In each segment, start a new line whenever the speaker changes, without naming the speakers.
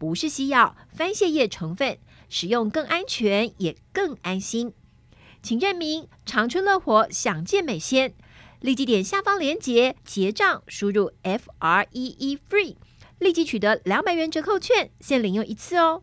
不是西药，番泻叶成分，使用更安全也更安心。请认明长春乐活享健美鲜，立即点下方链接结账，输入 F R E E FREE，立即取得两百元折扣券，限领用一次哦。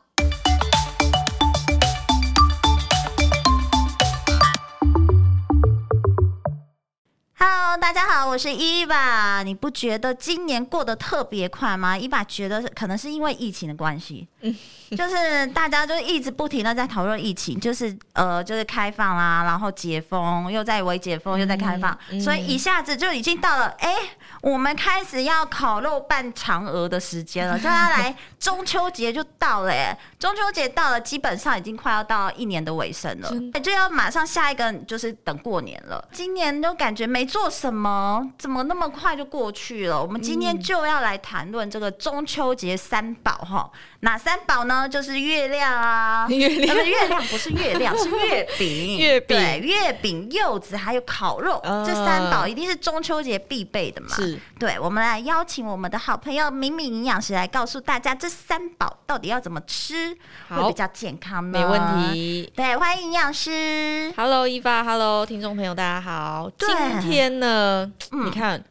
Hello，大家好，我是伊娃。你不觉得今年过得特别快吗？伊娃觉得可能是因为疫情的关系。嗯。就是大家就一直不停的在讨论疫情，就是呃，就是开放啦，然后解封，又在微解封，又在开放，嗯嗯、所以一下子就已经到了，哎、欸，我们开始要烤肉拌嫦娥的时间了，就要来中秋节就到了，哎，中秋节到了，基本上已经快要到一年的尾声了，就要马上下一个就是等过年了。今年都感觉没做什么，怎么那么快就过去了？我们今天就要来谈论这个中秋节三宝哈，哪三宝呢？就是月亮啊，月亮，月亮不是月亮，是月饼，月饼，对，月饼、柚子还有烤肉，呃、这三宝一定是中秋节必备的嘛。是，对，我们来邀请我们的好朋友敏敏营养师来告诉大家，这三宝到底要怎么吃会比较健康呢？
没问题。
对，欢迎营养师。
Hello，伊娃，Hello，听众朋友，大家好。对今天呢，嗯、你看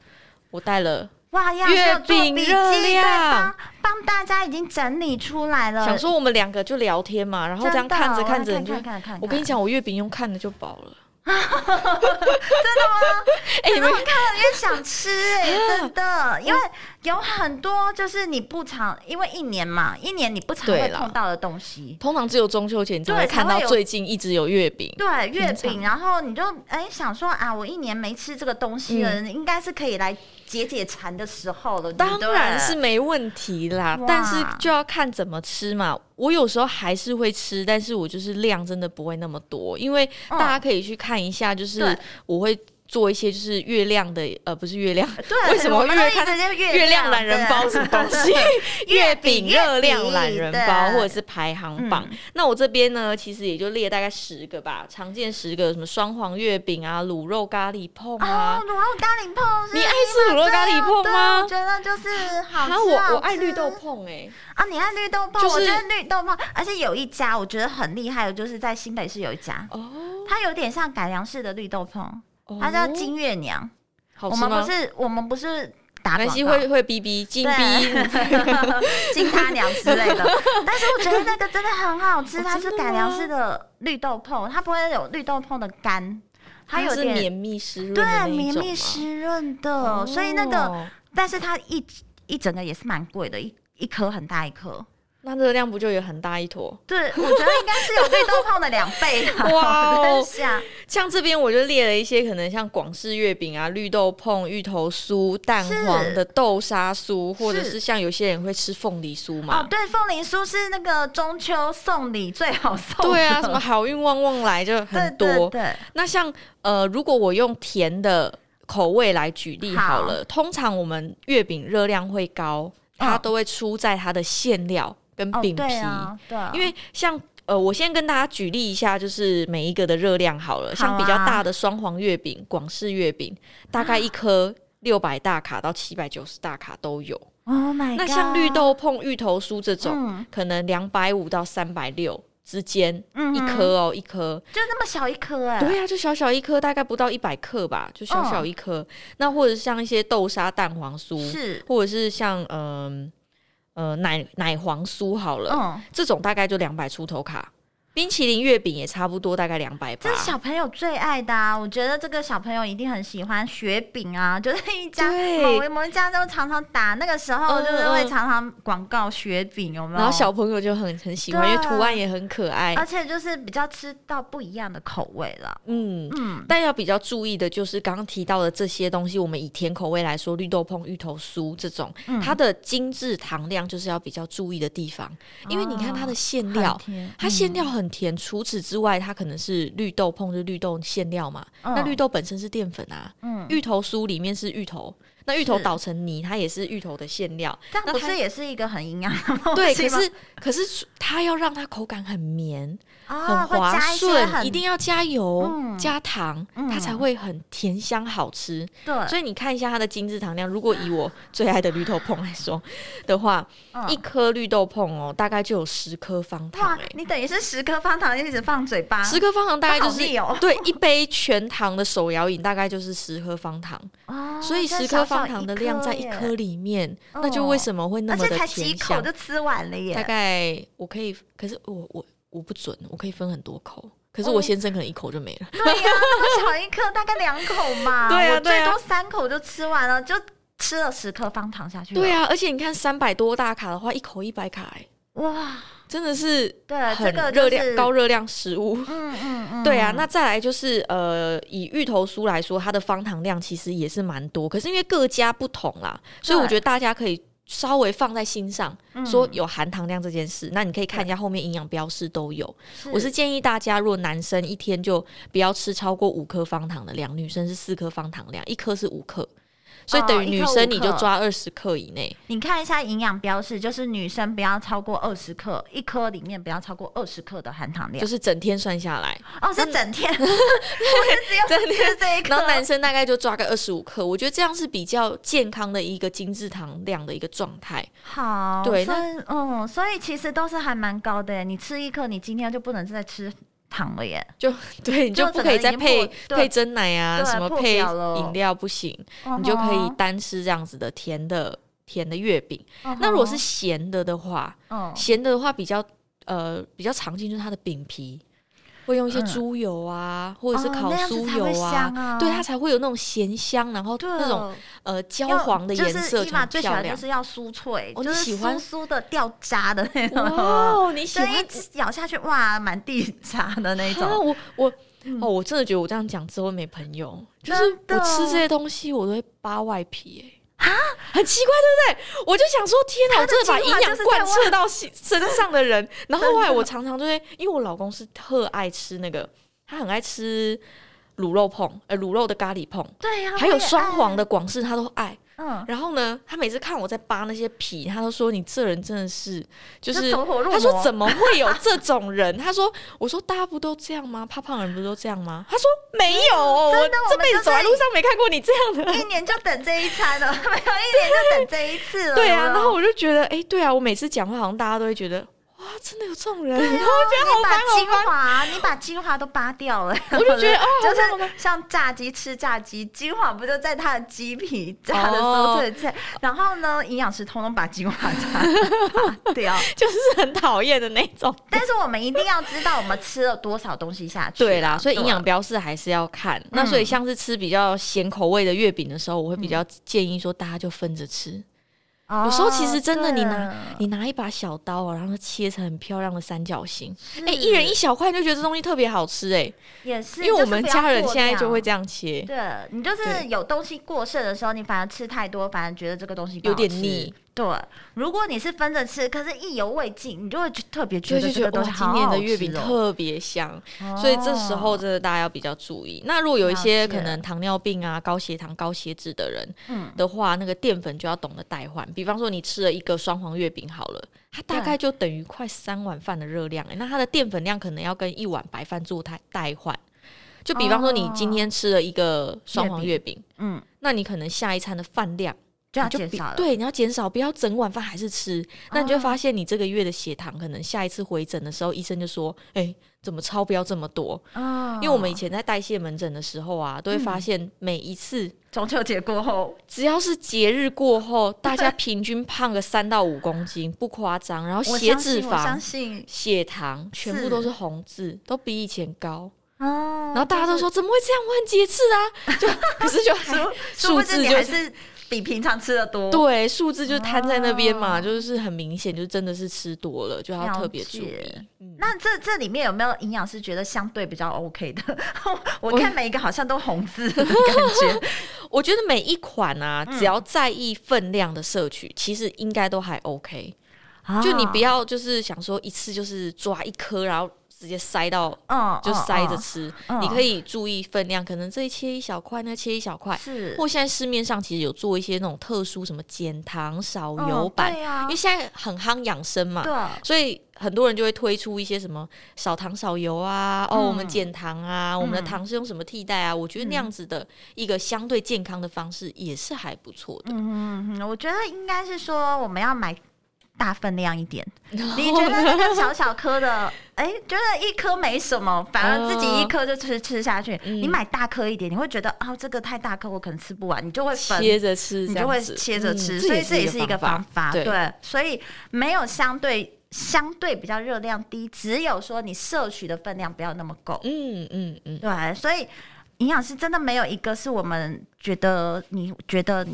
我带了。
哇，要月饼热量，帮大家已经整理出来了。
想说我们两个就聊天嘛，然后这样看着看着，你就我跟你讲，我月饼用看的就饱了。真的
吗？哎，你们看了也想吃哎，真的，因为有很多就是你不常，因为一年嘛，一年你不常会碰到的东西，
通常只有中秋前你才会看到最近一直有月饼。
对，月饼，然后你就哎想说啊，我一年没吃这个东西了，应该是可以来。解解馋的时候了，
当然是没问题啦，但是就要看怎么吃嘛。我有时候还是会吃，但是我就是量真的不会那么多，因为大家可以去看一下，就是我会。做一些就是月亮的，呃，不是月亮，对为什么月看月亮懒人包什么东西？月饼热量懒人包，或者是排行榜。嗯、那我这边呢，其实也就列大概十个吧，常见十个，什么双黄月饼啊，卤肉咖喱碰啊，
卤、哦、肉咖喱碰，
你爱吃卤肉咖喱碰吗？
我觉得就是好吃。
我我爱绿豆碰哎、欸，
啊，你爱绿豆碰？就是、我觉得绿豆碰，而且有一家我觉得很厉害的，就是在新北市有一家，哦，它有点像改良式的绿豆椪。它叫金月娘，我们不是我们不是打关系
会会逼逼 金逼
金他娘之类的，但是我觉得那个真的很好吃，它是改良式的绿豆椪，它不会有绿豆椪的干，它有点
绵密湿润，
对，绵密湿润的，所以那个，但是它一一整个也是蛮贵的，一一颗很大一颗。
那热量不就有很大一坨？
对，我觉得应该是有绿豆椪的两倍哇！哦，
像这边我就列了一些，可能像广式月饼啊、绿豆椪、芋头酥、蛋黄的豆沙酥，或者是像有些人会吃凤梨酥嘛。
哦，对，凤梨酥是那个中秋送礼最好送。
对啊，什么好运旺旺来就很多。对，那像呃，如果我用甜的口味来举例好了，好通常我们月饼热量会高，它都会出在它的馅料。跟饼皮，哦对啊对啊、因为像呃，我先跟大家举例一下，就是每一个的热量好了。像比较大的双黄月饼、广式月饼，大概一颗六百大卡到七百九十大卡都有。
Oh my！
那像绿豆碰、芋头酥这种，嗯、可能两百五到三百六之间，嗯、一颗哦，一颗
就那么小一颗哎。
对呀、啊，就小小一颗，大概不到一百克吧，就小小一颗。哦、那或者像一些豆沙蛋黄酥，是，或者是像嗯。呃，奶奶黄酥好了，嗯、这种大概就两百出头卡，冰淇淋月饼也差不多，大概两百八。
这是小朋友最爱的啊！我觉得这个小朋友一定很喜欢雪饼啊，就是一家某某一家都常常打，那个时候就是会常常广告雪饼，有没有？
然后小朋友就很很喜欢，因为图案也很可爱，
而且就是比较吃到不一样的口味了。
嗯嗯。但要比较注意的就是刚刚提到的这些东西，我们以甜口味来说，绿豆椪、芋头酥这种，嗯、它的精致糖量就是要比较注意的地方，因为你看它的馅料，哦、它馅料很甜。除此之外，它可能是绿豆碰，就是绿豆馅料嘛。嗯、那绿豆本身是淀粉啊。嗯。芋头酥里面是芋头，那芋头捣成泥，它也是芋头的馅料。
这样不是也是一个很营养的 东西？
对，可是可是它要让它口感很绵。很滑顺，一定要加油、加糖，它才会很甜香好吃。对，所以你看一下它的精致糖量。如果以我 最爱的绿豆椪来说的话，一颗绿豆椪哦，大概就有十颗方糖。
你等于是十颗方糖一直放嘴巴，
十颗方糖大概就是对一杯全糖的手摇饮，大概就是十颗方糖。所以十颗方糖的量在一颗里面，那就为什么会那么的甜香？
几口就吃完了耶。
大概我可以，可是我我。我不准，我可以分很多口，可是我先生可能一口就没了。
对呀，那么小一颗，大概两口嘛。对啊，最多三口就吃完了，就吃了十颗方糖下去。
对啊，而且你看三百多大卡的话，一口一百卡，哎，哇，真的是对很热量高热量食物。嗯嗯嗯，对啊。那再来就是呃，以芋头酥来说，它的方糖量其实也是蛮多，可是因为各家不同啦，所以我觉得大家可以。稍微放在心上，说有含糖量这件事，嗯、那你可以看一下后面营养标示都有。我是建议大家，如果男生一天就不要吃超过五颗方糖的量，女生是四颗方糖量，一颗是五克。所以等于女生你就抓二十克以内，
你看一下营养标示，就是女生不要超过二十克，一颗里面不要超过二十克的含糖量，
就是整天算下来。
哦，是整天，我是只有整天。这一颗，
然后男生大概就抓个二十五克，我觉得这样是比较健康的一个精致糖量的一个状态。
好，对，那嗯，所以其实都是还蛮高的，你吃一颗，你今天就不能再吃。糖了耶，
就 对，你就不可以再配配真奶啊，什么配饮料不行，你就可以单吃这样子的甜的甜的月饼。那如果是咸的的话，咸的的话比较呃比较常见就是它的饼皮。会用一些猪油啊，或者是烤酥油啊，对，它才会有那种咸香，然后那种呃焦黄的颜色，
就最喜欢就是要酥脆，
你喜欢
酥的掉渣的那种。哦，你喜欢一咬下去哇，满地渣的那种。
我我哦，我真的觉得我这样讲之后没朋友，就是我吃这些东西我都会扒外皮哎。啊，很奇怪，对不对？我就想说，天哪，我真的把营养贯彻到 身上的人。然后后来我常常就会，因为我老公是特爱吃那个，他很爱吃卤肉碰，呃，卤肉的咖喱碰，对呀，还有双黄的广式，他都爱。嗯，然后呢，他每次看我在扒那些皮，他都说，你这人真的是，就是他说怎么会有这种人？他说，我说大家不都这样吗？怕胖人不都这样吗？他说没有，我这辈子走在路上没看过你这样的，
一年就等这一餐了，没有一年就等这一次了。
对啊，然后我就觉得，哎，对啊，我每次讲话好像大家都会觉得。哇，真的有这种人！我觉得好烦，
精华，你把精华都扒掉了，
我就觉得 哦，
就是像炸鸡吃炸鸡，精华不就在它的鸡皮炸的酥脆脆？然后呢，营养师通通把精华炸掉，
就是很讨厌的那种。
但是我们一定要知道我们吃了多少东西下去。
对啦，所以营养标示还是要看。那所以像是吃比较咸口味的月饼的时候，我会比较建议说大家就分着吃。有时候其实真的，你拿你拿一把小刀，然后切成很漂亮的三角形，哎，一人一小块，就觉得这东西特别好吃，哎，
也是，
因为我们家人现在就会这样切。
对，你就是有东西过剩的时候，你反而吃太多，反而觉得这个东西有点腻。对，如果你是分着吃，可是意犹未尽，你就会特别觉得这个东西好好吃，今年的月饼
特别香，所以这时候真的大家要比较注意。那如果有一些可能糖尿病啊、高血糖、高血脂的人的话，那个淀粉就要懂得代换。比方说，你吃了一个双黄月饼好了，它大概就等于快三碗饭的热量，欸，那它的淀粉量可能要跟一碗白饭做代代换。就比方说，你今天吃了一个双黄月饼，嗯，那你可能下一餐的饭量。
就要减少了。
对，你要减少，不要整碗饭还是吃。那你就会发现，你这个月的血糖可能下一次回诊的时候，医生就说：“哎、欸，怎么超标这么多？”哦、因为我们以前在代谢门诊的时候啊，都会发现每一次、嗯、
中秋节过后，
只要是节日过后，大家平均胖个三到五公斤，不夸张。然后血脂肪、血糖全部都是红字，都比以前高。哦，然后大家都说、就是、怎么会这样？我很节制啊，就 可是就数字就是。
比平常吃的多，
对，数字就摊在那边嘛，哦、就是很明显，就真的是吃多了，就要特别注意。
嗯、那这这里面有没有营养师觉得相对比较 OK 的？我看每一个好像都红字的感觉。
我觉得每一款啊，只要在意分量的摄取，嗯、其实应该都还 OK。哦、就你不要就是想说一次就是抓一颗，然后。直接塞到，嗯，就塞着吃。你可以注意分量，可能这一切一小块，那切一小块。是，或现在市面上其实有做一些那种特殊什么减糖少油版，嗯啊、因为现在很夯养生嘛，对，所以很多人就会推出一些什么少糖少油啊，嗯、哦，我们减糖啊，嗯、我们的糖是用什么替代啊？我觉得那样子的一个相对健康的方式也是还不错的。
嗯嗯，我觉得应该是说我们要买。大分量一点. 你觉得那个小小颗的，哎、欸，觉得一颗没什么，反而自己一颗就吃吃下去。Uh, 你买大颗一点，你会觉得啊、哦，这个太大颗，我可能吃不完，你就会分
切着吃，
你就会切着吃。嗯、所以这也是一个方法，对，对。所以没有相对相对比较热量低，只有说你摄取的分量不要那么够。嗯嗯嗯，对。所以营养师真的没有一个是我们觉得你觉得。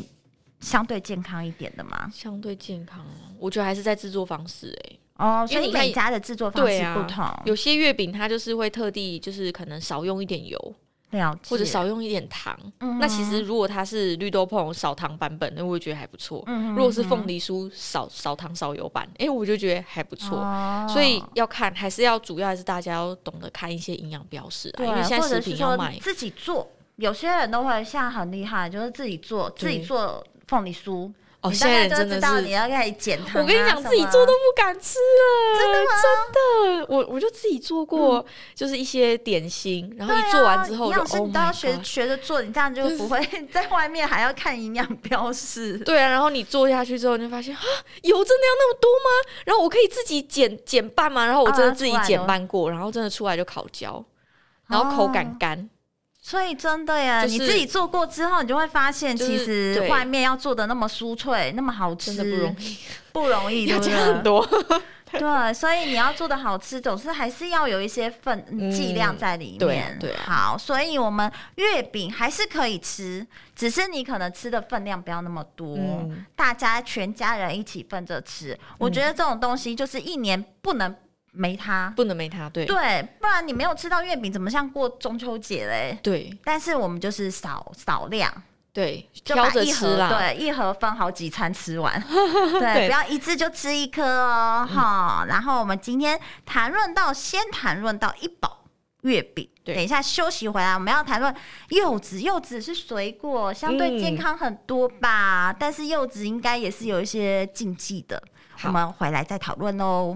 相对健康一点的吗？
相对健康，我觉得还是在制作方式哎、欸。
哦，所以每家的制作方式不同。
啊、有些月饼它就是会特地就是可能少用一点油，
了解。
或者少用一点糖。嗯、那其实如果它是绿豆椪少糖版本，那我觉得还不错。嗯、哼如果是凤梨酥少少糖少油版，哎、欸，我就觉得还不错。哦、所以要看，还是要主要还是大家要懂得看一些营养标识啊，对因为现在食品要买
自己做。有些人都会像很厉害，就是自己做自己做。凤梨酥，哦，现在就知道你要开始减糖。
我跟你讲，自己做都不敢吃了，
真的吗？
真的，我我就自己做过，就是一些点心，然后一做完之后，
营养师你都要学学着做，你这样就不会 在外面还要看营养标识。
对啊，然后你做下去之后，你就发现啊，油真的要那么多吗？然后我可以自己减减半吗？然后我真的自己减半过，然后真的出来就烤焦，然后口感干。
所以真的呀，就是、你自己做过之后，你就会发现，其实外面要做的那么酥脆，那么好吃，
真的不容易，
不容易，对不对？
很多，
对，所以你要做的好吃，总是还是要有一些份剂量在里面。
对，对啊、
好，所以我们月饼还是可以吃，只是你可能吃的分量不要那么多，嗯、大家全家人一起分着吃。嗯、我觉得这种东西就是一年不能。没它
不能没它，对。
对，不然你没有吃到月饼，怎么像过中秋节嘞？
对，
但是我们就是少少量，
对，
就把一盒对一盒分好几餐吃完，对，对。不要一次就吃一颗哦，哈、嗯。然后我们今天谈论到，先谈论到一宝月饼，对。等一下休息回来，我们要谈论柚子，柚子是水果，相对健康很多吧？嗯、但是柚子应该也是有一些禁忌的，我们回来再讨论喽。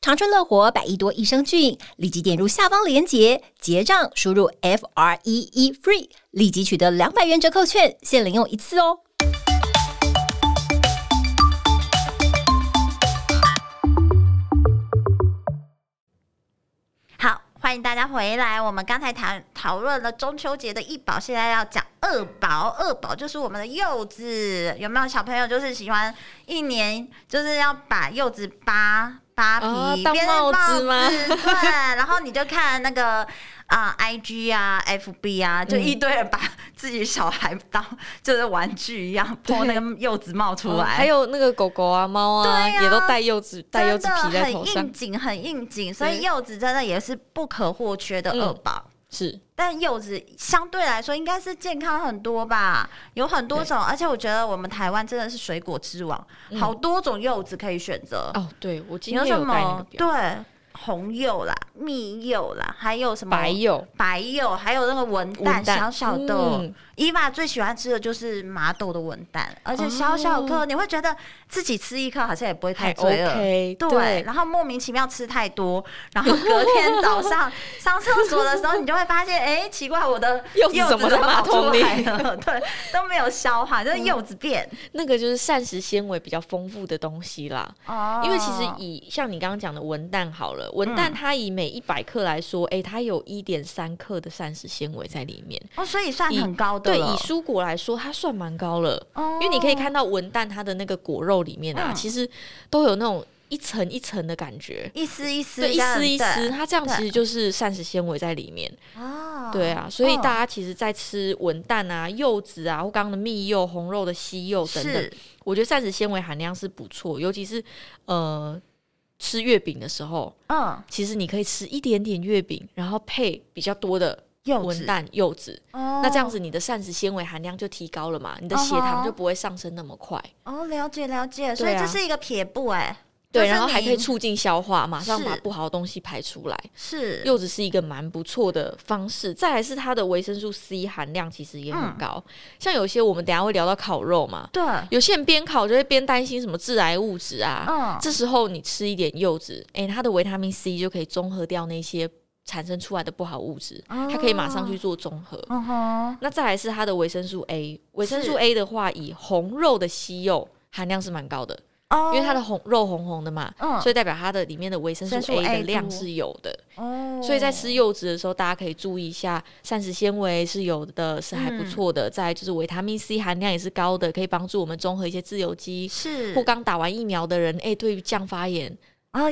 长春乐活百亿多益生菌，立即点入下方链接结账，输入 F R E E FREE，立即取得两百元折扣券，限领用一次哦。
好，欢迎大家回来。我们刚才谈讨论了中秋节的一宝，现在要讲二宝。二宝就是我们的柚子，有没有小朋友就是喜欢一年就是要把柚子扒？扒皮、帽子吗？对，然后你就看那个啊、呃、，IG 啊，FB 啊，就一堆人把 自己小孩当就是玩具一样，剥那个柚子帽出来，
还有那个狗狗啊、猫啊，啊也都戴柚子戴柚子皮在头上，
很应景，很应景。所以柚子真的也是不可或缺的二宝。
是，
但柚子相对来说应该是健康很多吧，有很多种，而且我觉得我们台湾真的是水果之王，嗯、好多种柚子可以选择。
哦，对，我今天有带那个表。
对。红柚啦，蜜柚啦，还有什么
白柚？
白柚，还有那个文旦，小小的。嗯、伊娃最喜欢吃的就是麻豆的文旦，而且小小颗，哦、你会觉得自己吃一颗好像也不会太罪恶。
OK，
对，然后莫名其妙吃太多，然后隔天早上 上厕所的时候，你就会发现，哎，奇怪，我的柚子怎么在马桶里了？对，都没有消化，就是柚子变、嗯。
那个就是膳食纤维比较丰富的东西啦。哦，因为其实以像你刚刚讲的文旦好了。文旦它以每一百克来说，哎、欸，它有一点三克的膳食纤维在里面
哦，所以算很高的。
对，以蔬果来说，它算蛮高了。哦，因为你可以看到文旦它的那个果肉里面啊，嗯、其实都有那种一层一层的感觉，
一丝一丝，
对，一丝一丝，它这样其实就是膳食纤维在里面。啊，对啊，所以大家其实，在吃文旦啊、柚子啊，或刚刚的蜜柚、红肉的西柚等等，我觉得膳食纤维含量是不错，尤其是呃。吃月饼的时候，嗯，其实你可以吃一点点月饼，然后配比较多的文旦柚子，哦，那这样子你的膳食纤维含量就提高了嘛，你的血糖就不会上升那么快。
哦，了解了解，所以这是一个撇步哎。
对，然后还可以促进消化，马上把不好的东西排出来。
是，
柚子是一个蛮不错的方式。再来是它的维生素 C 含量其实也很高。嗯、像有些我们等下会聊到烤肉嘛，
对，
有些人边烤就会边担心什么致癌物质啊。嗯，这时候你吃一点柚子，哎，它的维他命 C 就可以中和掉那些产生出来的不好物质，哦、它可以马上去做中和。嗯哼，那再来是它的维生素 A，维生素 A 的话，以红肉的西柚含量是蛮高的。哦，因为它的红肉红红的嘛，嗯，所以代表它的里面的维生素 A 的量是有的。哦，所以在吃柚子的时候，大家可以注意一下，膳食纤维是有的，是还不错的。嗯、再就是维他命 C 含量也是高的，可以帮助我们中和一些自由基。是，或刚打完疫苗的人，哎、欸，对于降发炎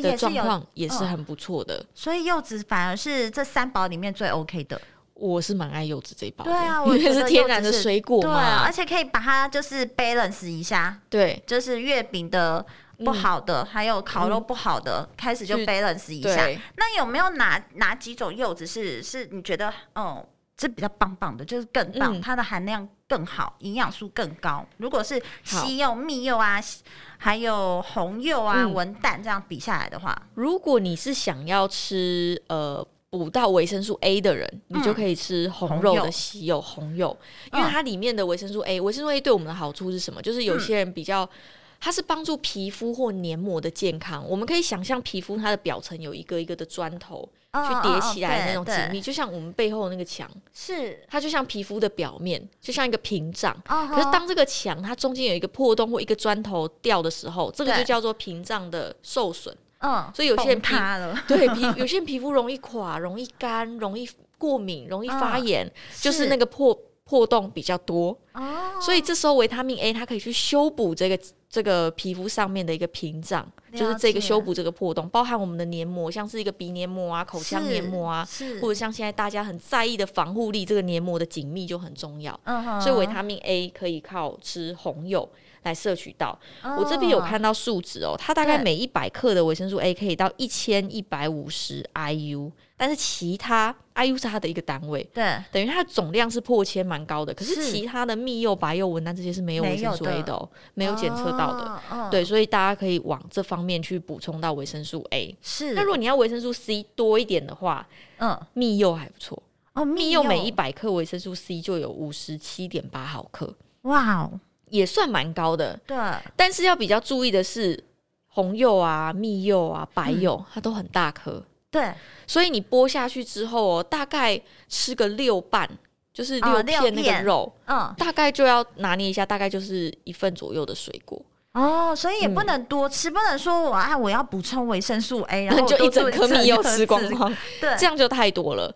的状况也是很不错的、哦。
所以柚子反而是这三宝里面最 OK 的。
我是蛮爱柚子这一包的，
对啊，
因为是天然的水果嘛，
对啊，而且可以把它就是 balance 一下，
对，
就是月饼的不好的，嗯、还有烤肉不好的，嗯、开始就 balance 一下。那有没有哪哪几种柚子是是你觉得，嗯，这比较棒棒的，就是更棒，嗯、它的含量更好，营养素更高？如果是西柚、蜜柚啊，还有红柚啊、嗯、文旦这样比下来的话，
如果你是想要吃呃。补到维生素 A 的人，你就可以吃红肉的西柚红柚，因为它里面的维生素 A，维生素 A 对我们的好处是什么？就是有些人比较，它是帮助皮肤或黏膜的健康。我们可以想象皮肤它的表层有一个一个的砖头去叠起来的那种紧密，就像我们背后的那个墙，是它就像皮肤的表面，就像一个屏障。可是当这个墙它中间有一个破洞或一个砖头掉的时候，这个就叫做屏障的受损。嗯，所以有些人皮 对皮，有些人皮肤容易垮，容易干，容易过敏，容易发炎，就是那个破破洞比较多。哦，所以这时候维他命 A 它可以去修补这个这个皮肤上面的一个屏障，就是这个修补这个破洞，包含我们的黏膜，像是一个鼻黏膜啊、口腔黏膜啊，或者像现在大家很在意的防护力，这个黏膜的紧密就很重要。嗯，所以维他命 A 可以靠吃红柚来摄取到，我这边有看到数值哦，它大概每一百克的维生素 A 可以到一千一百五十 IU，但是其他 IU 是它的一个单位，对，等于它的总量是破千，蛮高的。可是其他的蜜柚、白柚、文旦这些是没有维生素 A 的哦，没有检测到的。对，所以大家可以往这方面去补充到维生素 A。是，那如果你要维生素 C 多一点的话，嗯，蜜柚还不错哦，蜜柚每一百克维生素 C 就有五十七点八毫克。哇哦！也算蛮高的，对。但是要比较注意的是，红柚啊、蜜柚啊、白柚，嗯、它都很大颗，对。所以你剥下去之后哦，大概吃个六瓣，就是六片那个肉，哦、嗯，大概就要拿捏一下，大概就是一份左右的水果。哦，所以也不能多吃，不能说我啊，我要补充维生素 A，然后就一整颗蜜柚吃光光，对，这样就太多了。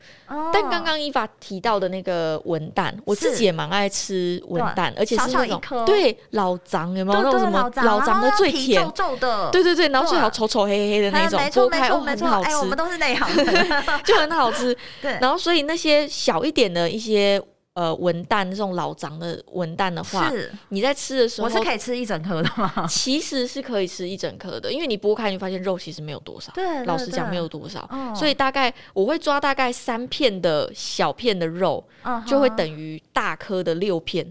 但刚刚伊法提到的那个文旦，我自己也蛮爱吃文旦，而且是那种对老欉有没有？那种什么老欉的最甜，皱皱的，对对对，然后最好丑丑黑黑的那种，剥开哦很好吃，我们都是内行的，就很好吃。对，然后所以那些小一点的一些。呃文旦这种老长的文旦的话，
是。
你在吃的时候，
我是可以吃一整颗的吗？
其实是可以吃一整颗的，因为你剥开你发现肉其实没有多少，
对，
老实讲没有多少，
哦、
所以大概我会抓大概三片的小片的肉，
哦、
就会等于大颗的六片。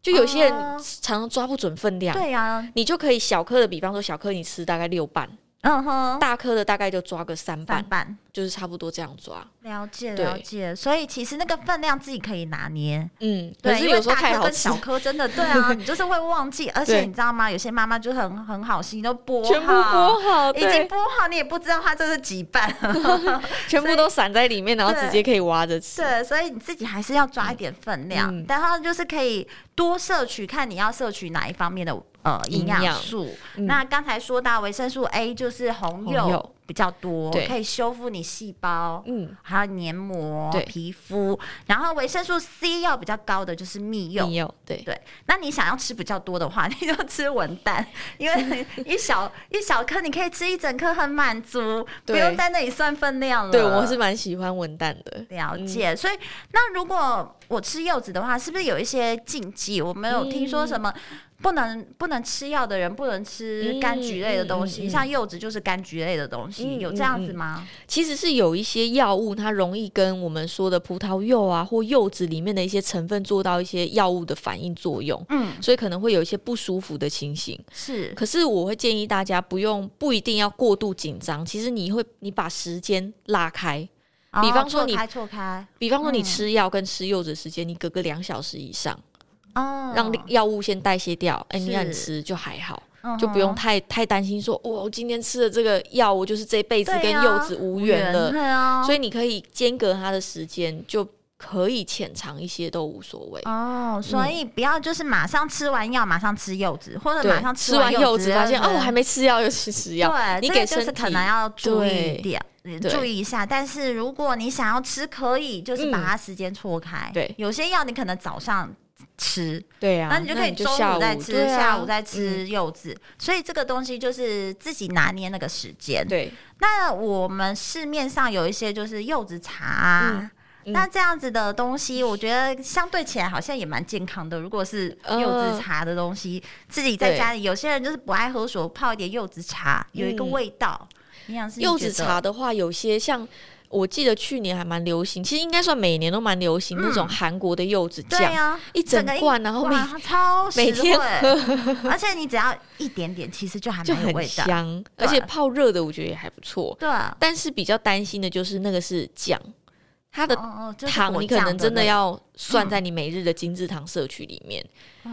就有些人常常抓不准分量，
对呀，
你就可以小颗的，比方说小颗你吃大概六瓣。
嗯哼，
大颗的大概就抓个三瓣，
三瓣
就是差不多这样抓。
了解了解，所以其实那个分量自己可以拿捏。
嗯，
对，
可是有时候太好吃，
小颗真的对啊，你就是会忘记。而且你知道吗？有些妈妈就很很好心，都剥好，
全部剥好，
已经剥好，你也不知道它这是几瓣，
全部都散在里面，然后直接可以挖着吃。
对，所以你自己还是要抓一点分量，然后就是可以多摄取，看你要摄取哪一方面的。呃，营养素。嗯、那刚才说到维生素 A，就是红柚比较多，可以修复你细胞，嗯，还有黏膜、皮肤。然后维生素 C 要比较高的就是蜜柚，
蜜柚，对
对。那你想要吃比较多的话，你就吃文旦，因为一小一小颗你可以吃一整颗，很满足，不用在那里算分量了。
对，我是蛮喜欢文旦的，
了解。嗯、所以，那如果我吃柚子的话，是不是有一些禁忌？我没有听说什么。嗯不能不能吃药的人不能吃柑橘类的东西，像柚子就是柑橘类的东西，嗯、有这样子
吗？其实是有一些药物，它容易跟我们说的葡萄柚啊或柚子里面的一些成分做到一些药物的反应作用，嗯，所以可能会有一些不舒服的情形。
是，
可是我会建议大家不用不一定要过度紧张，其实你会你把时间拉开，
哦、
比方说你
错开错开，
比方说你吃药跟吃柚子时间，嗯、你隔个两小时以上。
哦，
让药物先代谢掉，哎，你敢吃就还好，就不用太太担心说，哦，我今天吃的这个药，我就是这辈子跟柚子无缘了。所以你可以间隔它的时间，就可以浅尝一些都无所谓。
哦，所以不要就是马上吃完药马上吃柚子，或者马上
吃完柚子发现哦，我还没吃药又去吃药。
对，你给身体可能要注意一点，注意一下。但是如果你想要吃，可以就是把它时间错开。
对，
有些药你可能早上。吃
对啊，
那你就可以中午再吃，下午再吃柚子。所以这个东西就是自己拿捏那个时间。
对，
那我们市面上有一些就是柚子茶，那这样子的东西，我觉得相对起来好像也蛮健康的。如果是柚子茶的东西，自己在家里，有些人就是不爱喝水，泡一点柚子茶，有一个味道。
柚子茶的话，有些像。我记得去年还蛮流行，其实应该算每年都蛮流行那种韩国的柚子酱，一整罐，然后每
超
每天喝，
而且你只要一点点，其实就还蛮有味道，
香，而且泡热的我觉得也还不错。
对，
但是比较担心的就是那个是酱，它的糖你可能真的要算在你每日的精制糖摄取里面，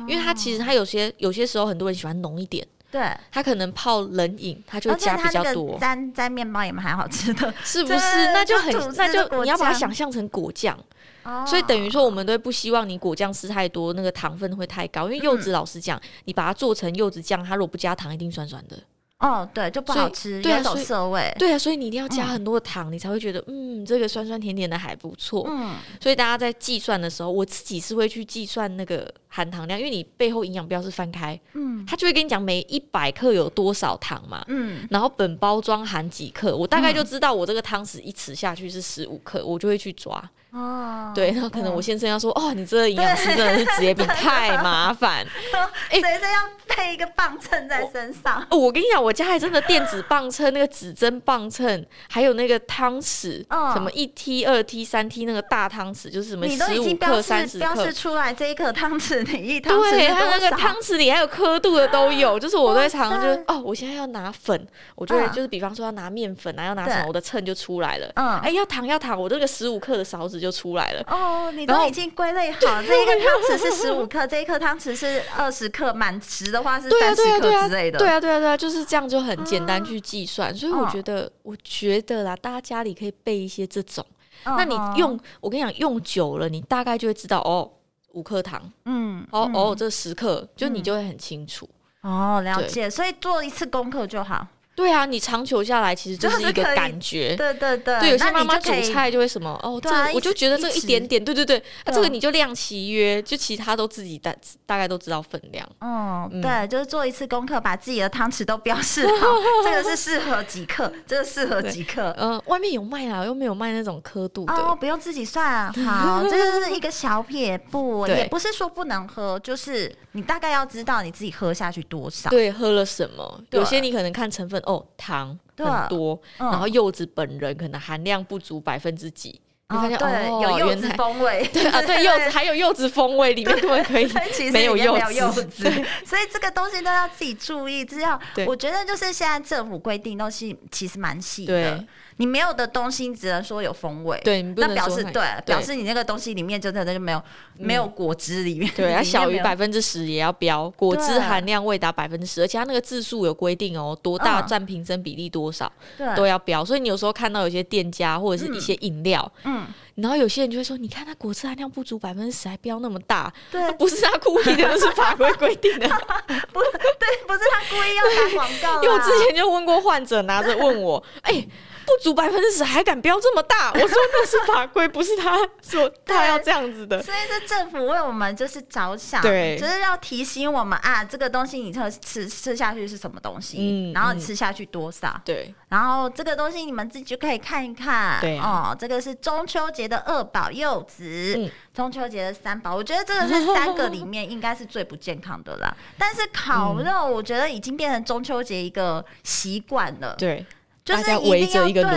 因为它其实它有些有些时候很多人喜欢浓一点。
对，
它可能泡冷饮，它就加比较多。
沾沾面包也蛮好吃的，
是不是？那就很，那就你要把它想象成果酱。哦，所以等于说，我们都不希望你果酱吃太多，那个糖分会太高。因为柚子，老实讲，你把它做成柚子酱，它如果不加糖，一定酸酸的。
哦，对，就不好吃，有种涩味。
对啊，所以你一定要加很多的糖，你才会觉得，嗯，这个酸酸甜甜的还不错。嗯，所以大家在计算的时候，我自己是会去计算那个含糖量，因为你背后营养标示翻开，嗯，他就会跟你讲每一百克有多少糖嘛，嗯，然后本包装含几克，我大概就知道我这个汤匙一匙下去是十五克，我就会去抓。哦，对，然后可能我先生要说，哦，你这个营养师真的是职业病，太麻烦。
哎，谁这要配一个磅秤在身上？
我跟你讲，我家还真的电子磅秤，那个指针磅秤，还有那个汤匙，什么一 T、二 T、三 T 那个大汤匙，就是什么十五克、三十克，
标示出来这一颗汤匙你一汤匙
对，它那个汤匙里还有刻度的都有。就是我都会常常就是，哦，我现在要拿粉，我就会就是比方说要拿面粉啊，要拿什么，我的秤就出来了。嗯，哎，要糖要糖，我这个十五克的勺子。就出来了
哦，你都已经归类好，这一个汤匙是十五克，这一颗汤匙是二十克，满匙的话是三十克之类的。
对啊，对啊，对啊，就是这样，就很简单去计算。所以我觉得，我觉得啦，大家家里可以备一些这种。那你用，我跟你讲，用久了，你大概就会知道哦，五克糖，嗯，哦哦，这十克，就你就会很清楚。
哦，了解。所以做一次功课就好。
对啊，你长久下来其实就是一个感觉。
对对对，
对有些妈妈煮菜就会什么哦，这我就觉得这一点点，对对对，那这个你就量齐约，就其他都自己大大概都知道分量。
嗯，对，就是做一次功课，把自己的汤匙都标示好，这个是适合几克，这个适合几克。
嗯，外面有卖啊，又没有卖那种刻度的，
哦，不用自己算。好，这个是一个小撇步，也不是说不能喝，就是你大概要知道你自己喝下去多少，
对，喝了什么，有些你可能看成分。哦，糖很多，嗯、然后柚子本人可能含量不足百分之几，
哦、对，哦、有柚子风味，
对啊，对柚子 还有柚子风味，里面都可以没有柚子，
所以这个东西都要自己注意。只要我觉得就是现在政府规定东西其实蛮细的。你没有的东西，只能说有风味。
对，
那表示对，表示你那个东西里面就真的就没有没有果汁里面。
对，它小于百分之十也要标，果汁含量未达百分之十，而且它那个字数有规定哦，多大占瓶身比例多少，都要标。所以你有时候看到有些店家或者是一些饮料，嗯，然后有些人就会说，你看它果汁含量不足百分之十还标那么大，对，不是他故意的，那是法规规定的，
不，对，不是他故意要打广告。
因为我之前就问过患者，拿着问我，哎。不足百分之十还敢标这么大？我说那是法规，不是他说 他要这样子的。
所以是政府为我们就是着想，对，就是要提醒我们啊，这个东西你吃吃吃下去是什么东西，嗯，然后你吃下去多少，
对，
然后这个东西你们自己就可以看一看，对。哦，这个是中秋节的二宝柚子，嗯，中秋节的三宝，我觉得这个是三个里面应该是最不健康的啦。但是烤肉，我觉得已经变成中秋节一个习惯了，对。就是围着一个炉。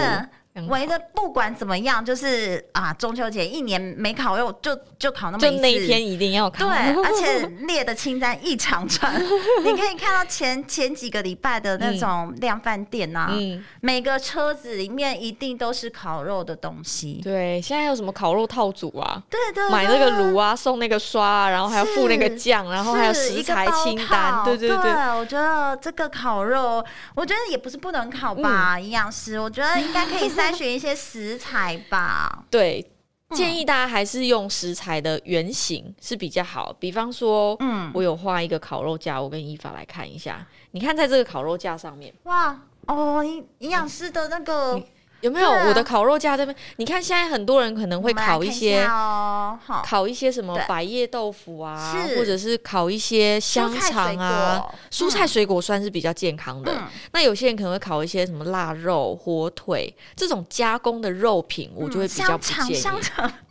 围着不管怎么样，就是啊，中秋节一年没烤肉，就就烤那么一次。
就那一天一定要烤。
对，而且列的清单一长串，你可以看到前前几个礼拜的那种量饭店呐，嗯，每个车子里面一定都是烤肉的东西。
对，现在有什么烤肉套组啊？
对对，
买那个炉啊，送那个刷，啊然后还要附那个酱，然后还有食材清单。对对对，
我觉得这个烤肉，我觉得也不是不能烤吧，营养师，我觉得应该可以 筛选一些食材吧，
对，建议大家还是用食材的原型是比较好。比方说，嗯，我有画一个烤肉架，我跟伊法来看一下。你看，在这个烤肉架上面，
哇，哦，营营养师的那个。嗯
有没有我的烤肉架这边？你看现在很多人可能会烤一些，烤一些什么百叶豆腐啊，或者是烤一些香肠啊，蔬菜水果算是比较健康的。那有些人可能会烤一些什么腊肉、火腿这种加工的肉品，我就会比较不建议。
香肠，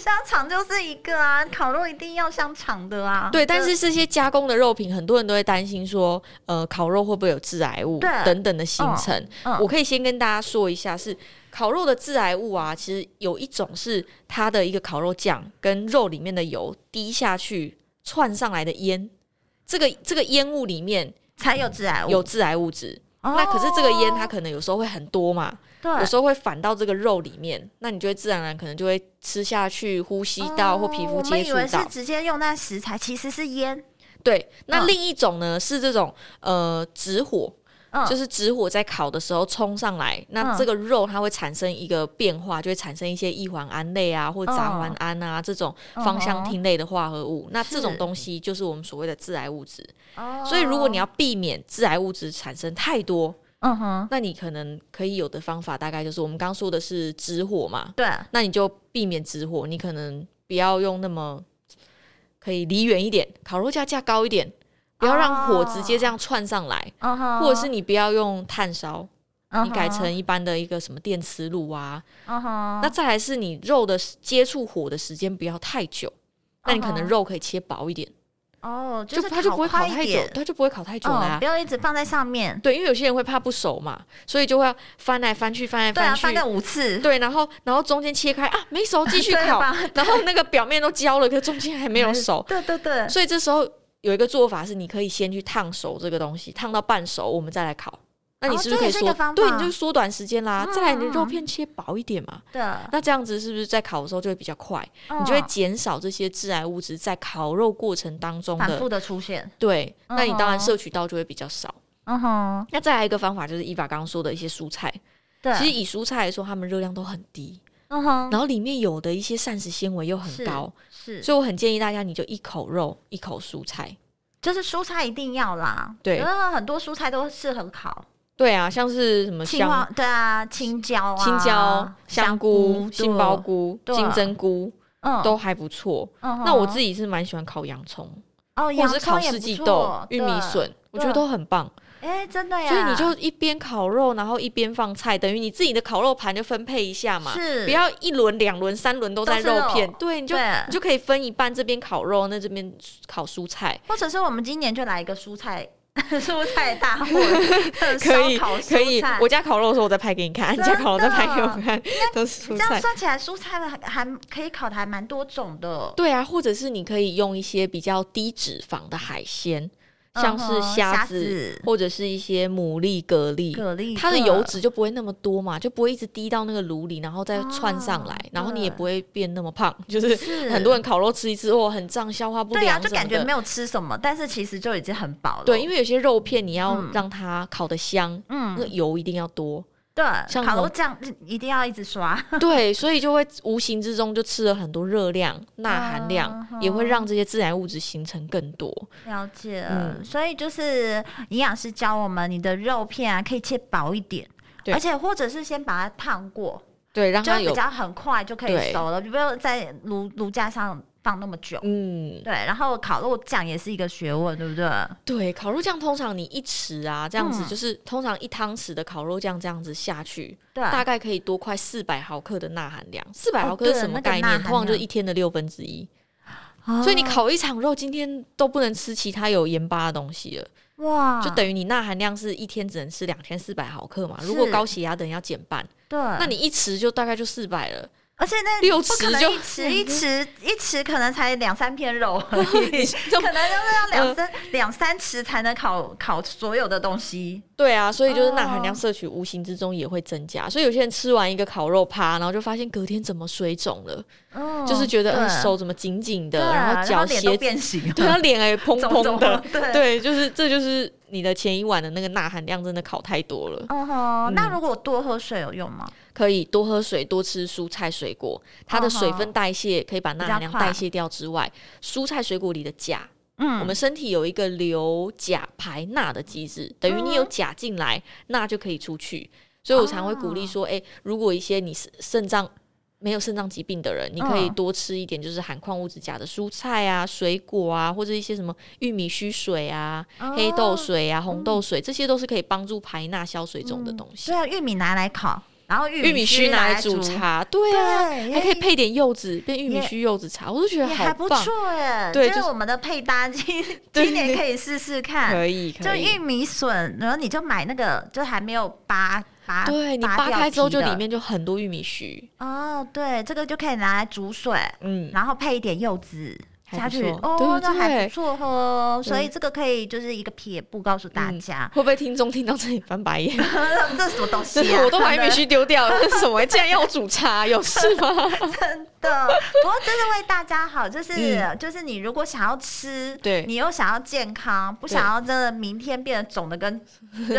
香肠就是一个啊，烤肉一定要香肠的啊。
对，但是这些加工的肉品，很多人都会担心说，呃，烤肉会不会有致癌物等等的形成？我可以先跟大家说一下。是烤肉的致癌物啊，其实有一种是它的一个烤肉酱跟肉里面的油滴下去窜上来的烟，这个这个烟雾里面
才有致癌物，
有致癌物质。哦、那可是这个烟它可能有时候会很多嘛，对，有时候会反到这个肉里面，那你就会自然而然可能就会吃下去、呼吸到或皮肤接触到。哦、我以为
是直接用那食材，其实是烟。
对，那另一种呢、嗯、是这种呃直火。就是直火在烤的时候冲上来，那这个肉它会产生一个变化，就会产生一些异环胺类啊，或杂环胺啊这种芳香烃类的化合物。那这种东西就是我们所谓的致癌物质。所以如果你要避免致癌物质产生太多，嗯哼，那你可能可以有的方法大概就是我们刚说的是直火嘛。对，那你就避免直火，你可能不要用那么可以离远一点，烤肉架架高一点。不要让火直接这样窜上来，oh, uh. 或者是你不要用炭烧，uh. 你改成一般的一个什么电磁炉啊。Uh huh. 那再来是你肉的接触火的时间不要太久，uh huh. 那你可能肉可以切薄一点。
哦、uh，huh.
就它就不会烤太久，它就不会烤太久啦、啊。Uh,
不要一直放在上面。
对，因为有些人会怕不熟嘛，所以就会翻来翻去，翻来翻去，
翻个五次。
对，然后然后中间切开啊，没熟，继续 烤。然后那个表面都焦了，可是中间还没有熟。
对对对。
所以这时候。有一个做法是，你可以先去烫熟这个东西，烫到半熟，我们再来烤。那你是不是可以说，哦、对，你就缩短时间啦。嗯、再来，你的肉片切薄一点嘛。对。那这样子是不是在烤的时候就会比较快？嗯、你就会减少这些致癌物质在烤肉过程当中的
反复的出现。
对。那你当然摄取到就会比较少。嗯哼。那再来一个方法就是伊法刚刚说的一些蔬菜。对。其实以蔬菜来说，它们热量都很低。嗯哼。然后里面有的一些膳食纤维又很高。是。所以我很建议大家，你就一口肉，一口蔬菜。
就是蔬菜一定要啦，对，很多蔬菜都适合烤。
对啊，像是什么香，
对啊，青椒啊，
青椒、香菇、杏鲍菇、金针菇，嗯，都还不错。
嗯，
那我自己是蛮喜欢烤洋葱，
哦，
或者是烤四季豆、玉米笋，我觉得都很棒。
哎，真的呀！
所以你就一边烤肉，然后一边放菜，等于你自己的烤肉盘就分配一下嘛，
是，
不要一轮、两轮、三轮都在肉片，对，你就你就可以分一半，这边烤肉，那这边烤蔬菜，
或者是我们今年就来一个蔬菜蔬菜大会，
可以可以。我家烤肉的时候我再拍给你看，你家烤肉再拍给我看，都是蔬菜。这样
算起来，蔬菜的还可以烤的还蛮多种的。
对啊，或者是你可以用一些比较低脂肪的海鲜。像是虾子，或者是一些牡蛎、蛤蜊，蛤蜊它的油脂就不会那么多嘛，就不会一直滴到那个炉里，然后再窜上来，然后你也不会变那么胖。就是 很多人烤肉吃一次，哦，很胀，消化不良。对啊，
就感觉没有吃什么，但是其实就已经很饱了。
对，因为有些肉片你要让它烤的香，嗯，那个油一定要多。
对，像烤肉酱一定要一直刷。
对，所以就会无形之中就吃了很多热量、钠含量，也会让这些自然物质形成更多。
了解，嗯，所以就是营养师教我们，你的肉片啊可以切薄一点，而且或者是先把它烫过，
对，让它
比较很快就可以熟了，就不用在炉炉架上放那么久，嗯，对，然后烤肉酱也是一个学问，对不对？
对，烤肉酱通常你一匙啊，这样子就是通常一汤匙的烤肉酱这样子下去，对，大概可以多快四百毫克的钠含量。四百毫克是什么概念？通常就是一天的六分之一。所以你烤一场肉，今天都不能吃其他有盐巴的东西了，哇！就等于你钠含量是一天只能吃两千四百毫克嘛。如果高血压的人要减半，对，那你一匙就大概就四百了。
而且那六匙就一池 一池一池可能才两三片肉而已，可能就是要两三两三池才能烤烤所有的东西。
对啊，所以就是钠含量摄取无形之中也会增加。所以有些人吃完一个烤肉趴，然后就发现隔天怎么水肿了，就是觉得嗯手怎么紧紧的，然后脚鞋
都变形，
对，他脸也蓬蓬的，对，就是这就是你的前一晚的那个钠含量真的烤太多了。
哦，那如果多喝水有用吗？
可以多喝水，多吃蔬菜水果，它的水分代谢可以把钠含量代谢掉之外，蔬菜水果里的钾，嗯，我们身体有一个留钾排钠的机制，等于你有钾进来，钠就可以出去。所以我常会鼓励说，哎、欸，如果一些你肾脏没有肾脏疾病的人，你可以多吃一点，就是含矿物质钾的蔬菜啊、水果啊，或者一些什么玉米须水啊、黑豆水啊、红豆水，这些都是可以帮助排钠、消水肿的东西。
对啊，玉米拿来烤。然后
玉米须拿来煮茶，对啊，还可以配点柚子，变玉米须柚子茶，我都觉得还不
错耶。对，就是我们的配搭，今今年可以试试看，
可以，
就玉米笋，然后你就买那个，就还没有扒扒，
对，你扒开之后就里面就很多玉米须。
哦，对，这个就可以拿来煮水，嗯，然后配一点柚子。下去哦，那还不错哦，所以这个可以就是一个撇步告诉大家。
会不会听众听到这里翻白眼？
这什么东西啊？
我都把玉米须丢掉了，这是什么？竟然要我煮茶，有事吗？
真的，不过这是为大家好，就是就是你如果想要吃，对，你又想要健康，不想要真的明天变得肿的跟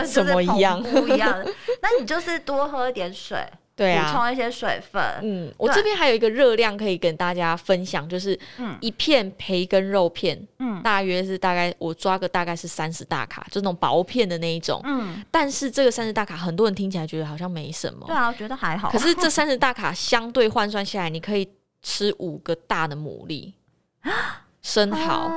什么一样
一样，那你就是多喝一点水。对啊，补充一些水分。
嗯，我这边还有一个热量可以跟大家分享，就是一片培根肉片，嗯，大约是大概我抓个大概是三十大卡，就那种薄片的那一种。嗯，但是这个三十大卡，很多人听起来觉得好像没什么。
对啊，我觉得还好。
可是这三十大卡相对换算下来，你可以吃五个大的牡蛎、生蚝。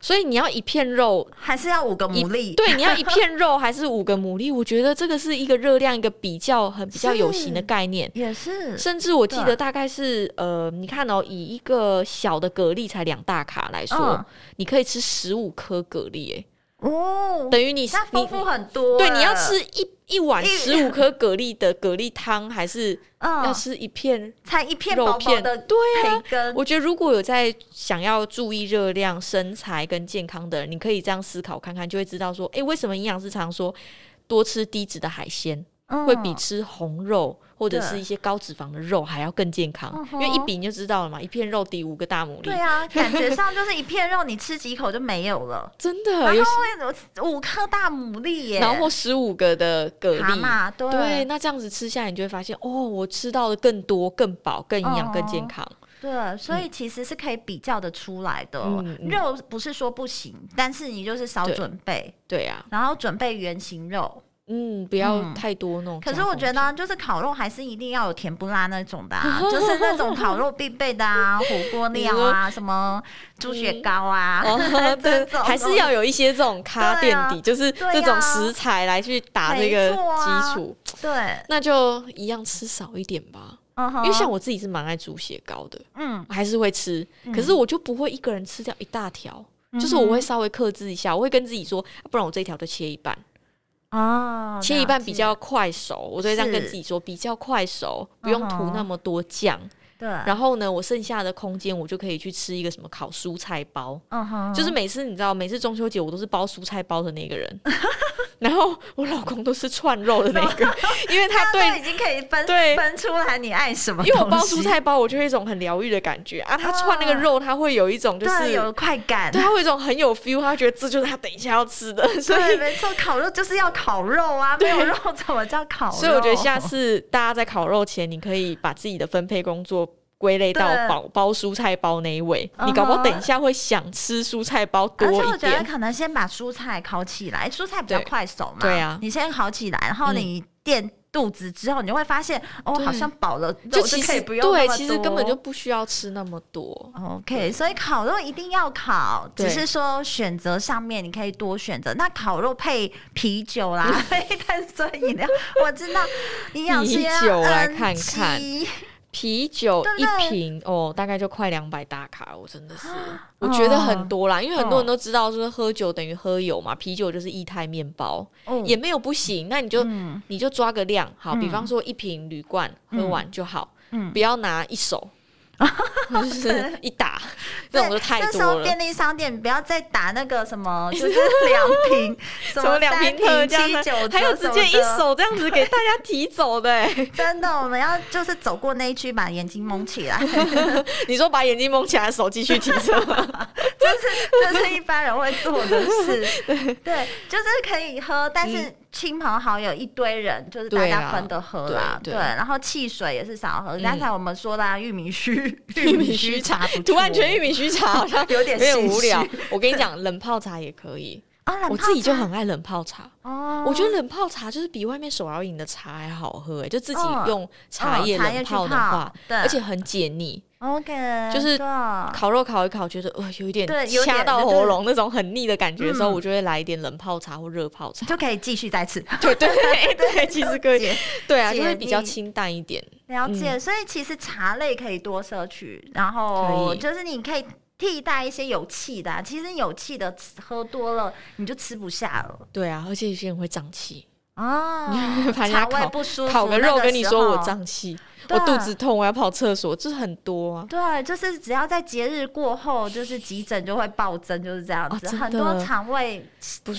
所以你要一片肉，
还是要五个牡蛎？
对，你要一片肉还是五个牡蛎？我觉得这个是一个热量一个比较很比较有型的概念，
也是。
甚至我记得大概是呃，你看哦，以一个小的蛤蜊才两大卡来说，嗯、你可以吃十五颗蛤蜊，哎。哦，等于你
那丰富很多。
对，你要吃一一碗十五 颗蛤蜊的蛤蜊汤，还是要吃一片
才一片肉片的？
对啊，我觉得如果有在想要注意热量、身材跟健康的人，你可以这样思考看看，就会知道说，哎，为什么营养师常说多吃低脂的海鲜会比吃红肉，或者是一些高脂肪的肉还要更健康，因为一比你就知道了嘛，一片肉抵五个大牡蛎。
对啊，感觉上就是一片肉，你吃几口就没有了，
真的。
然后五颗大牡蛎耶，
然后十五个的蛤
蜊，
对，那这样子吃下来，你就会发现，哦，我吃到的更多、更饱、更营养、更健康。
对，所以其实是可以比较的出来的。肉不是说不行，但是你就是少准备。
对啊，
然后准备原型肉。
嗯，不要太多那种。
可是我觉得，就是烤肉还是一定要有甜不辣那种的，啊，就是那种烤肉必备的啊，火锅料啊，什么猪血糕啊，
这种，还是要有一些这种咖垫底，就是这种食材来去打这个基础。
对，
那就一样吃少一点吧。因为像我自己是蛮爱猪血糕的，嗯，还是会吃，可是我就不会一个人吃掉一大条，就是我会稍微克制一下，我会跟自己说，不然我这一条就切一半。
哦，
切一半比较快熟，我就会这样跟自己说，比较快熟，不用涂那么多酱。对，然后呢，我剩下的空间我就可以去吃一个什么烤蔬菜包。嗯哼，就是每次你知道，每次中秋节我都是包蔬菜包的那个人。然后我老公都是串肉的那个，因为他对
已经可以分对分出来你爱什么。
因为我包蔬菜包，我就会有一种很疗愈的感觉啊。他串那个肉，他会有一种就是
有快感，
对，他会有一种很有 feel，他觉得这就是他等一下要吃的。所以
没错，烤肉就是要烤肉啊，没有肉怎么叫烤肉？
所以我觉得下次大家在烤肉前，你可以把自己的分配工作。归类到包包蔬菜包那一位，你搞不好等一下会想吃蔬菜包多一点。而且我觉
得可能先把蔬菜烤起来，蔬菜比较快熟嘛。
对啊，
你先烤起来，然后你垫肚子之后，你就会发现、嗯、哦，好像饱了，
就其实
不用
对，其实根本就不需要吃那么多。
OK，所以烤肉一定要烤，只是说选择上面你可以多选择。那烤肉配啤酒啦，配碳酸饮料，我知道营养师
啤酒来看看。啤酒一瓶哦，大概就快两百大卡，我真的是，我觉得很多啦，因为很多人都知道，就是喝酒等于喝油嘛，啤酒就是液态面包，也没有不行，那你就你就抓个量，好，比方说一瓶铝罐喝完就好，不要拿一手。就 是一打，这种就太多了。这时候
便利商店不要再打那个什么，就是 两瓶，
什么两瓶特价九折，还有直接一手这样子给大家提走的。
真的，我们要就是走过那一区，把眼睛蒙起来。
你说把眼睛蒙起来，手继续提着吗？
这是 这是一般人会做的事。对，就是可以喝，但是。亲朋好友一堆人，就是大家分的喝啦，对，然后汽水也是少喝。刚才我们说的玉米须，玉米须茶，
突然觉得玉米须茶好像有点有点无聊。我跟你讲，冷泡茶也可以啊，我自己就很爱冷泡茶哦。我觉得冷泡茶就是比外面手摇饮的茶还好喝，哎，就自己用茶叶冷泡的话，而且很解腻。
OK，
就是烤肉烤一烤，觉得呃有一点掐到喉咙那种很腻的感觉的时候，我就会来一点冷泡茶或热泡茶，
就可以继续再吃。
对对 对，其实可以，对啊，就会比较清淡一点。
了解，所以其实茶类可以多摄取，然后就是你可以替代一些有气的。其实有气的喝多了，你就吃不下了。
对啊，而且有些人会胀气
哦，肠胃不舒服，
烤个肉跟你说我胀气。我肚子痛，我要跑厕所，这很多啊。
对，就是只要在节日过后，就是急诊就会暴增，就是这样子。很多肠胃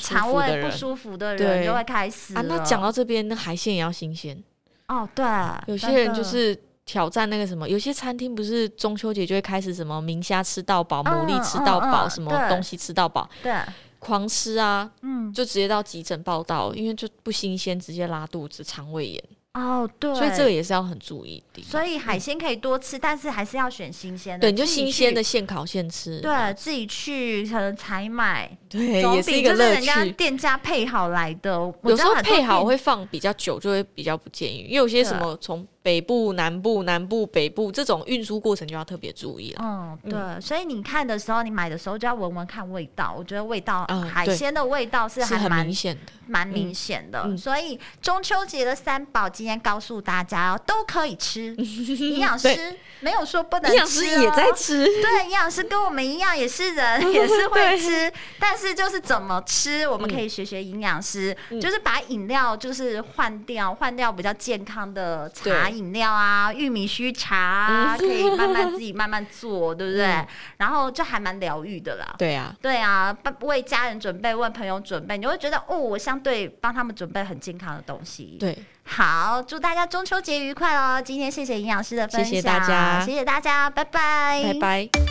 肠胃不舒服的人就会开始啊。
那讲到这边，那海鲜也要新鲜
哦。对，
有些人就是挑战那个什么，有些餐厅不是中秋节就会开始什么明虾吃到饱，牡蛎吃到饱，什么东西吃到饱，
对，
狂吃啊，嗯，就直接到急诊报道，因为就不新鲜，直接拉肚子、肠胃炎。
哦，对，
所以这个也是要很注意的。
所以海鲜可以多吃，但是还是要选新鲜的。
对，你就新鲜的现烤现吃。
对，自己去可能采买，
对，也是一个乐趣。就是人
家店家配好来的，
有时候配好会放比较久，就会比较不建议，因为有些什么从。北部、南部、南部、北部这种运输过程就要特别注意了。
嗯，对，嗯、所以你看的时候，你买的时候就要闻闻看味道。我觉得味道，嗯、海鲜的味道是还蛮
明显的，
蛮明显的。嗯、所以中秋节的三宝今天告诉大家哦，都可以吃。营养师没有说不能吃，营养师
也在吃。
对，营养师跟我们一样，也是人，也是会吃。但是就是怎么吃，我们可以学学营养师，嗯、就是把饮料就是换掉，换掉比较健康的茶。饮料啊，玉米须茶啊，可以慢慢自己慢慢做，对不对？嗯、然后就还蛮疗愈的啦。
对啊，
对啊，为家人准备，为朋友准备，你会觉得哦，我相对帮他们准备很健康的东西。
对，
好，祝大家中秋节愉快哦！今天谢谢营养师的分享，
谢谢大家，
谢谢大家，拜拜，
拜拜。